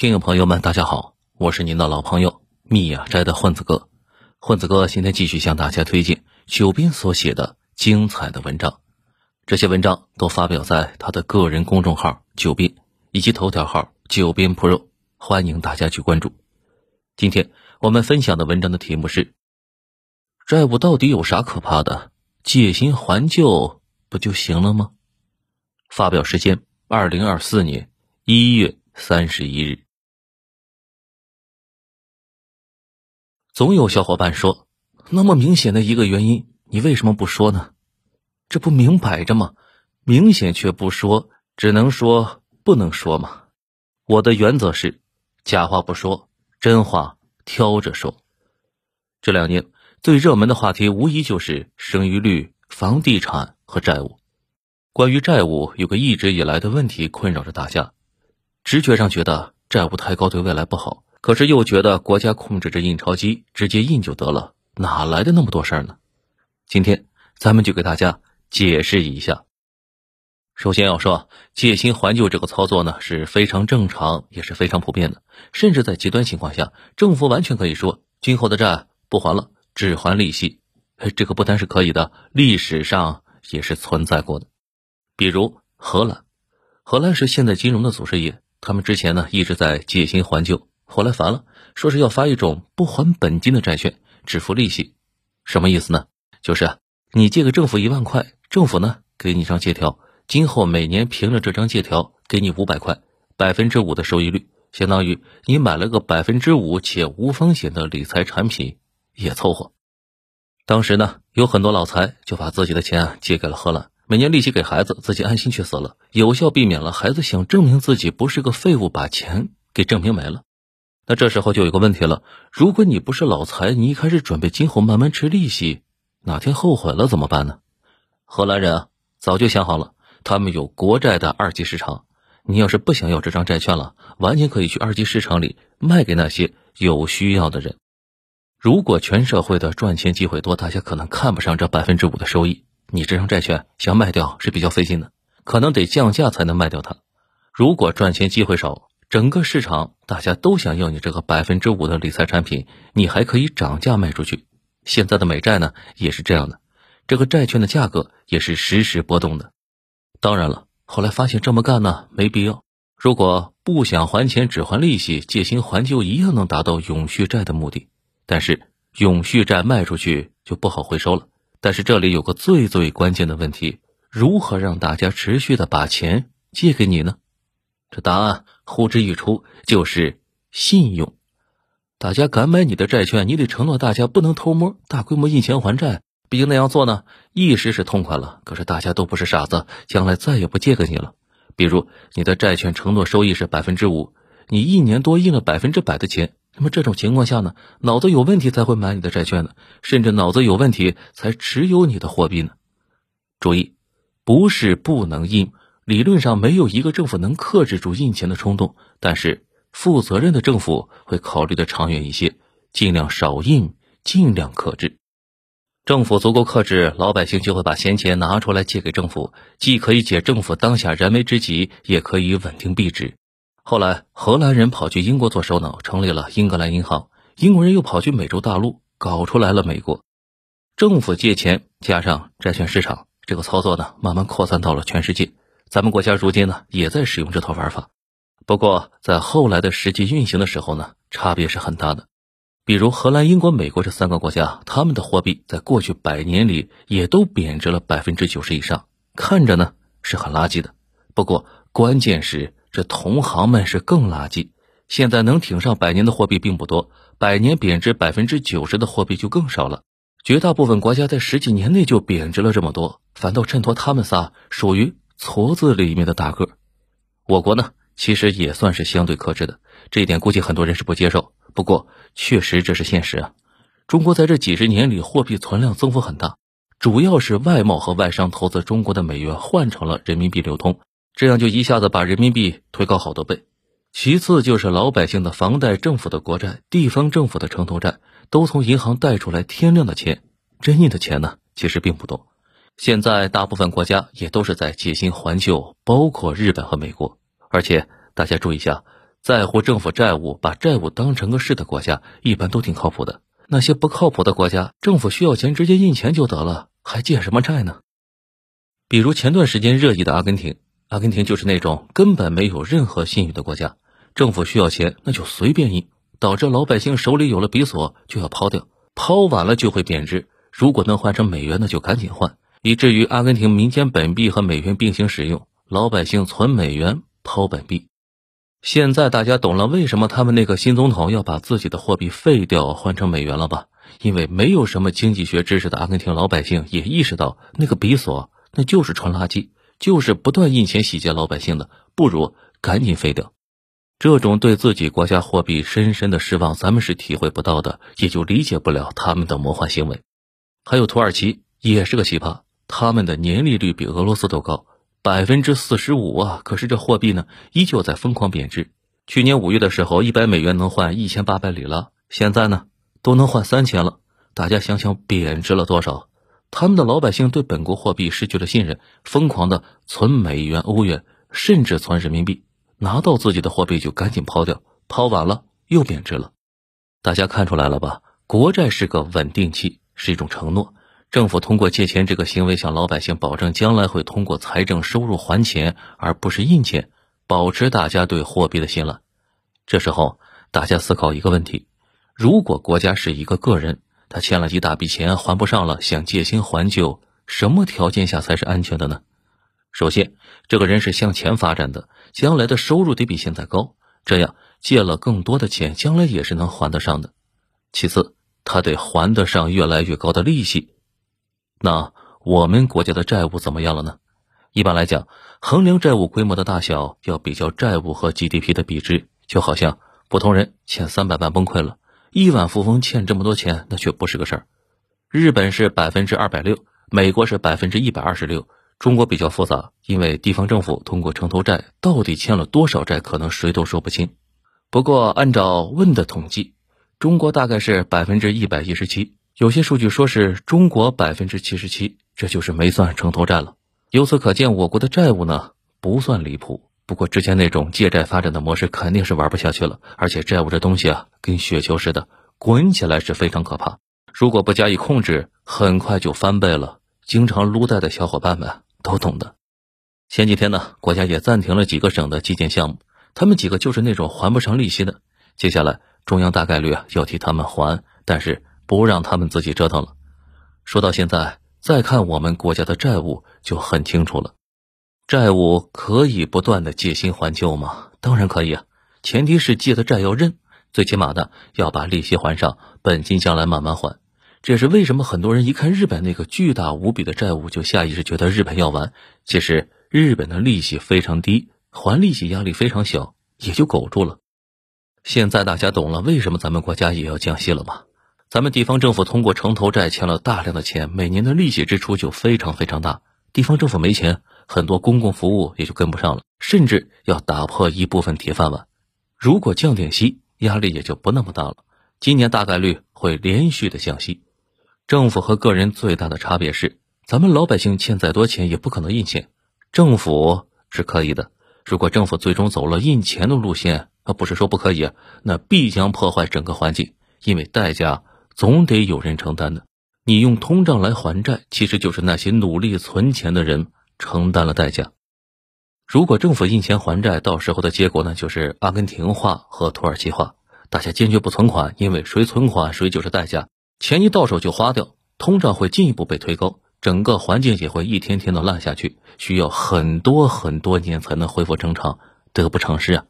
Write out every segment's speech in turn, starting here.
听友朋友们，大家好，我是您的老朋友密雅斋的混子哥。混子哥今天继续向大家推荐九斌所写的精彩的文章，这些文章都发表在他的个人公众号“九斌”以及头条号“九斌 Pro”，欢迎大家去关注。今天我们分享的文章的题目是：债务到底有啥可怕的？借新还旧不就行了吗？发表时间：二零二四年一月三十一日。总有小伙伴说：“那么明显的一个原因，你为什么不说呢？这不明摆着吗？明显却不说，只能说不能说嘛。”我的原则是：假话不说，真话挑着说。这两年最热门的话题无疑就是生育率、房地产和债务。关于债务，有个一直以来的问题困扰着大家：直觉上觉得债务太高对未来不好。可是又觉得国家控制着印钞机，直接印就得了，哪来的那么多事儿呢？今天咱们就给大家解释一下。首先要说，借新还旧这个操作呢是非常正常，也是非常普遍的，甚至在极端情况下，政府完全可以说今后的债不还了，只还利息。这个不单是可以的，历史上也是存在过的。比如荷兰，荷兰是现代金融的祖师爷，他们之前呢一直在借新还旧。后来烦了，说是要发一种不还本金的债券，只付利息。什么意思呢？就是你借给政府一万块，政府呢给你一张借条，今后每年凭着这张借条给你五百块，百分之五的收益率，相当于你买了个百分之五且无风险的理财产品，也凑合。当时呢，有很多老财就把自己的钱借给了荷兰，每年利息给孩子，自己安心去死了，有效避免了孩子想证明自己不是个废物，把钱给证明没了。那这时候就有个问题了，如果你不是老财，你一开始准备今后慢慢吃利息，哪天后悔了怎么办呢？荷兰人啊，早就想好了，他们有国债的二级市场，你要是不想要这张债券了，完全可以去二级市场里卖给那些有需要的人。如果全社会的赚钱机会多，大家可能看不上这百分之五的收益，你这张债券想卖掉是比较费劲的，可能得降价才能卖掉它。如果赚钱机会少，整个市场大家都想要你这个百分之五的理财产品，你还可以涨价卖出去。现在的美债呢也是这样的，这个债券的价格也是实时波动的。当然了，后来发现这么干呢没必要。如果不想还钱只还利息，借新还旧一样能达到永续债的目的。但是永续债卖出去就不好回收了。但是这里有个最最关键的问题：如何让大家持续的把钱借给你呢？这答案呼之欲出，就是信用。大家敢买你的债券，你得承诺大家不能偷摸、大规模印钱还债。毕竟那样做呢，一时是痛快了，可是大家都不是傻子，将来再也不借给你了。比如你的债券承诺收益是百分之五，你一年多印了百分之百的钱，那么这种情况下呢，脑子有问题才会买你的债券呢，甚至脑子有问题才持有你的货币呢。注意，不是不能印。理论上没有一个政府能克制住印钱的冲动，但是负责任的政府会考虑的长远一些，尽量少印，尽量克制。政府足够克制，老百姓就会把闲钱拿出来借给政府，既可以解政府当下燃眉之急，也可以稳定币值。后来荷兰人跑去英国做首脑，成立了英格兰银行；英国人又跑去美洲大陆搞出来了美国政府借钱加上债券市场，这个操作呢，慢慢扩散到了全世界。咱们国家如今呢，也在使用这套玩法，不过在后来的实际运行的时候呢，差别是很大的。比如荷兰、英国、美国这三个国家，他们的货币在过去百年里也都贬值了百分之九十以上，看着呢是很垃圾的。不过关键是这同行们是更垃圾。现在能挺上百年的货币并不多，百年贬值百分之九十的货币就更少了。绝大部分国家在十几年内就贬值了这么多，反倒衬托他们仨属于。矬子里面的大个，我国呢其实也算是相对克制的，这一点估计很多人是不接受。不过确实这是现实啊。中国在这几十年里货币存量增幅很大，主要是外贸和外商投资中国的美元换成了人民币流通，这样就一下子把人民币推高好多倍。其次就是老百姓的房贷、政府的国债、地方政府的城投债，都从银行贷出来天量的钱，真印的钱呢其实并不多。现在大部分国家也都是在借新还旧，包括日本和美国。而且大家注意一下，在乎政府债务、把债务当成个事的国家，一般都挺靠谱的。那些不靠谱的国家，政府需要钱直接印钱就得了，还借什么债呢？比如前段时间热议的阿根廷，阿根廷就是那种根本没有任何信誉的国家，政府需要钱那就随便印，导致老百姓手里有了比索就要抛掉，抛完了就会贬值。如果能换成美元，那就赶紧换，以至于阿根廷民间本币和美元并行使用，老百姓存美元抛本币。现在大家懂了为什么他们那个新总统要把自己的货币废掉，换成美元了吧？因为没有什么经济学知识的阿根廷老百姓也意识到，那个比索那就是纯垃圾，就是不断印钱洗劫老百姓的，不如赶紧废掉。这种对自己国家货币深深的失望，咱们是体会不到的，也就理解不了他们的魔幻行为。还有土耳其也是个奇葩，他们的年利率比俄罗斯都高。百分之四十五啊！可是这货币呢，依旧在疯狂贬值。去年五月的时候，一百美元能换一千八百里拉，现在呢，都能换三千了。大家想想，贬值了多少？他们的老百姓对本国货币失去了信任，疯狂的存美元、欧元，甚至存人民币，拿到自己的货币就赶紧抛掉，抛晚了又贬值了。大家看出来了吧？国债是个稳定器，是一种承诺。政府通过借钱这个行为向老百姓保证将来会通过财政收入还钱，而不是印钱，保持大家对货币的信赖。这时候，大家思考一个问题：如果国家是一个个人，他欠了一大笔钱还不上了，想借新还旧，什么条件下才是安全的呢？首先，这个人是向前发展的，将来的收入得比现在高，这样借了更多的钱，将来也是能还得上的。其次，他得还得上越来越高的利息。那我们国家的债务怎么样了呢？一般来讲，衡量债务规模的大小要比较债务和 GDP 的比值。就好像普通人欠三百万崩溃了，亿万富翁欠这么多钱，那却不是个事儿。日本是百分之二百六，美国是百分之一百二十六，中国比较复杂，因为地方政府通过城投债，到底欠了多少债，可能谁都说不清。不过按照问的统计，中国大概是百分之一百一十七。有些数据说是中国百分之七十七，这就是没算城投债了。由此可见，我国的债务呢不算离谱。不过之前那种借债发展的模式肯定是玩不下去了。而且债务这东西啊，跟雪球似的，滚起来是非常可怕。如果不加以控制，很快就翻倍了。经常撸贷的小伙伴们都懂的。前几天呢，国家也暂停了几个省的基建项目，他们几个就是那种还不上利息的。接下来中央大概率啊要替他们还，但是。不让他们自己折腾了。说到现在，再看我们国家的债务就很清楚了。债务可以不断的借新还旧吗？当然可以啊，前提是借的债要认，最起码的要把利息还上，本金将来慢慢还。这也是为什么很多人一看日本那个巨大无比的债务，就下意识觉得日本要完。其实日本的利息非常低，还利息压力非常小，也就苟住了。现在大家懂了为什么咱们国家也要降息了吧？咱们地方政府通过城投债欠了大量的钱，每年的利息支出就非常非常大。地方政府没钱，很多公共服务也就跟不上了，甚至要打破一部分铁饭碗。如果降点息，压力也就不那么大了。今年大概率会连续的降息。政府和个人最大的差别是，咱们老百姓欠再多钱也不可能印钱，政府是可以的。如果政府最终走了印钱的路线，啊，不是说不可以，那必将破坏整个环境，因为代价。总得有人承担的。你用通胀来还债，其实就是那些努力存钱的人承担了代价。如果政府印钱还债，到时候的结果呢，就是阿根廷化和土耳其化。大家坚决不存款，因为谁存款谁就是代价。钱一到手就花掉，通胀会进一步被推高，整个环境也会一天天的烂下去，需要很多很多年才能恢复正常，得不偿失啊！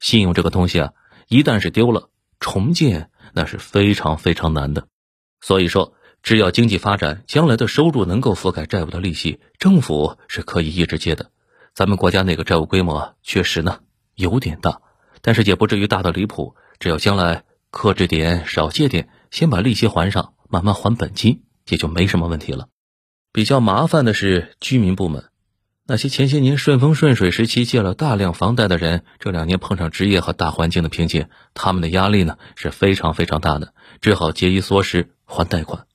信用这个东西啊，一旦是丢了，重建。那是非常非常难的，所以说，只要经济发展，将来的收入能够覆盖债务的利息，政府是可以一直借的。咱们国家那个债务规模确实呢有点大，但是也不至于大的离谱。只要将来克制点，少借点，先把利息还上，慢慢还本金，也就没什么问题了。比较麻烦的是居民部门。那些前些年顺风顺水时期借了大量房贷的人，这两年碰上职业和大环境的瓶颈，他们的压力呢是非常非常大的，只好节衣缩食还贷款。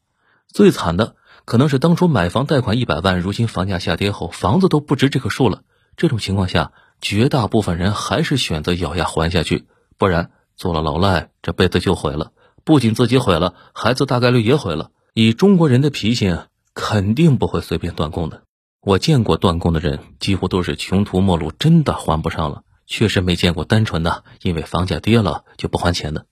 最惨的可能是当初买房贷款一百万，如今房价下跌后，房子都不值这个数了，这种情况下，绝大部分人还是选择咬牙还下去，不然做了老赖，这辈子就毁了。不仅自己毁了，孩子大概率也毁了。以中国人的脾性，肯定不会随便断供的。我见过断供的人，几乎都是穷途末路，真的还不上了。确实没见过单纯的因为房价跌了就不还钱的。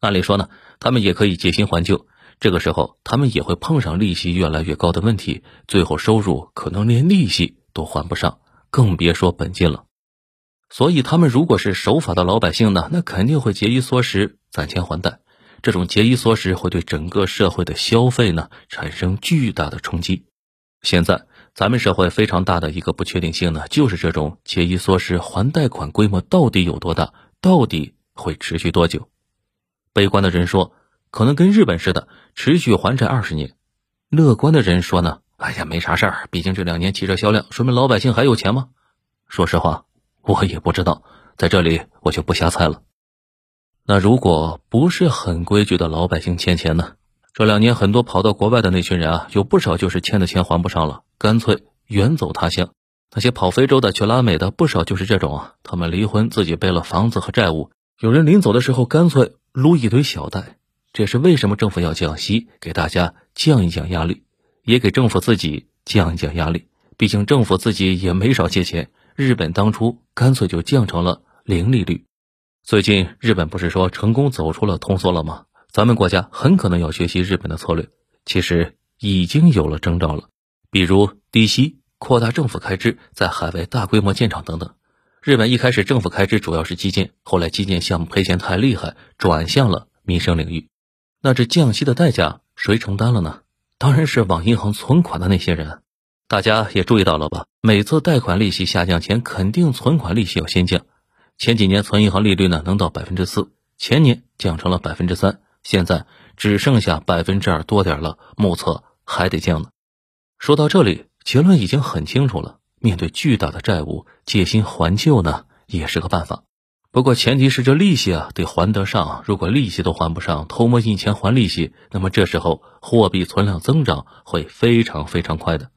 按理说呢，他们也可以借新还旧，这个时候他们也会碰上利息越来越高的问题，最后收入可能连利息都还不上，更别说本金了。所以他们如果是守法的老百姓呢，那肯定会节衣缩食，攒钱还贷。这种节衣缩食会对整个社会的消费呢产生巨大的冲击。现在咱们社会非常大的一个不确定性呢，就是这种节衣缩食还贷款规模到底有多大，到底会持续多久？悲观的人说，可能跟日本似的，持续还债二十年；乐观的人说呢，哎呀，没啥事儿，毕竟这两年汽车销量说明老百姓还有钱吗？说实话，我也不知道，在这里我就不瞎猜了。那如果不是很规矩的老百姓欠钱呢？这两年很多跑到国外的那群人啊，有不少就是欠的钱还不上了，干脆远走他乡。那些跑非洲的、去拉美的，不少就是这种啊。他们离婚，自己背了房子和债务，有人临走的时候干脆撸一堆小贷。这也是为什么政府要降息，给大家降一降压力，也给政府自己降一降压力。毕竟政府自己也没少借钱，日本当初干脆就降成了零利率。最近日本不是说成功走出了通缩了吗？咱们国家很可能要学习日本的策略，其实已经有了征兆了，比如低息、扩大政府开支、在海外大规模建厂等等。日本一开始政府开支主要是基建，后来基建项目赔钱太厉害，转向了民生领域。那这降息的代价谁承担了呢？当然是往银行存款的那些人。大家也注意到了吧？每次贷款利息下降前，肯定存款利息要先降。前几年存银行利率呢能到百分之四，前年降成了百分之三，现在只剩下百分之二多点了，目测还得降呢。说到这里，结论已经很清楚了：面对巨大的债务，借新还旧呢也是个办法。不过前提是这利息啊得还得上，如果利息都还不上，偷摸印钱还利息，那么这时候货币存量增长会非常非常快的。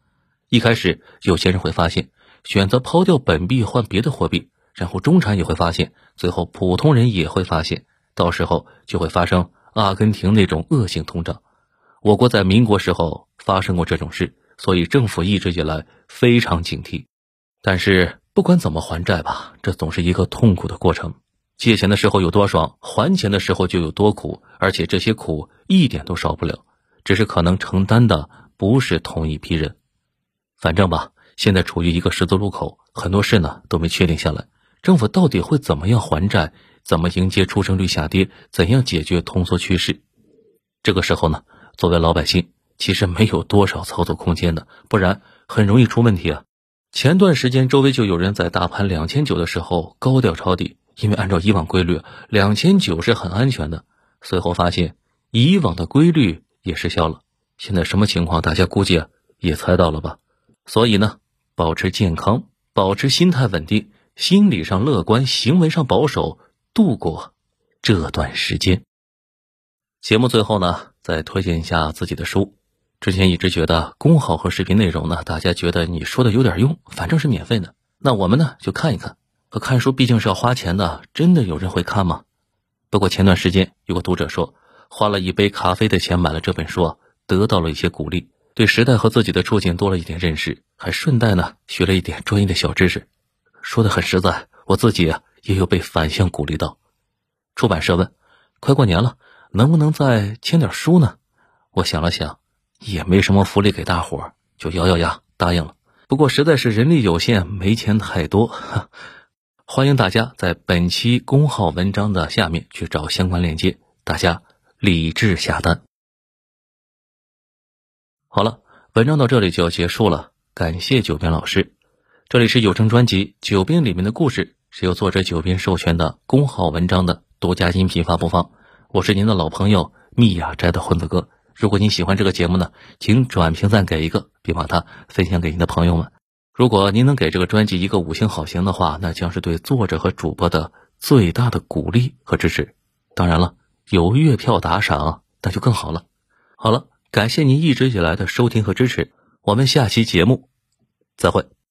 一开始有些人会发现，选择抛掉本币换别的货币。然后中产也会发现，最后普通人也会发现，到时候就会发生阿根廷那种恶性通胀。我国在民国时候发生过这种事，所以政府一直以来非常警惕。但是不管怎么还债吧，这总是一个痛苦的过程。借钱的时候有多爽，还钱的时候就有多苦，而且这些苦一点都少不了，只是可能承担的不是同一批人。反正吧，现在处于一个十字路口，很多事呢都没确定下来。政府到底会怎么样还债？怎么迎接出生率下跌？怎样解决通缩趋势？这个时候呢，作为老百姓，其实没有多少操作空间的，不然很容易出问题啊。前段时间，周围就有人在大盘两千九的时候高调抄底，因为按照以往规律，两千九是很安全的。随后发现，以往的规律也失效了。现在什么情况？大家估计也猜到了吧？所以呢，保持健康，保持心态稳定。心理上乐观，行为上保守，度过这段时间。节目最后呢，再推荐一下自己的书。之前一直觉得公号和视频内容呢，大家觉得你说的有点用，反正是免费的，那我们呢就看一看。可看书毕竟是要花钱的，真的有人会看吗？不过前段时间有个读者说，花了一杯咖啡的钱买了这本书，得到了一些鼓励，对时代和自己的处境多了一点认识，还顺带呢学了一点专业的小知识。说的很实在，我自己啊也有被反向鼓励到。出版社问：“快过年了，能不能再签点书呢？”我想了想，也没什么福利给大伙儿，就咬咬牙答应了。不过实在是人力有限，没钱太多。欢迎大家在本期公号文章的下面去找相关链接，大家理智下单。好了，文章到这里就要结束了，感谢九边老师。这里是有声专辑《九编》里面的故事，是由作者九编授权的公号文章的独家音频发布方。我是您的老朋友密雅斋的混子哥。如果您喜欢这个节目呢，请转评赞给一个，并把它分享给您的朋友们。如果您能给这个专辑一个五星好评的话，那将是对作者和主播的最大的鼓励和支持。当然了，有月票打赏那就更好了。好了，感谢您一直以来的收听和支持，我们下期节目再会。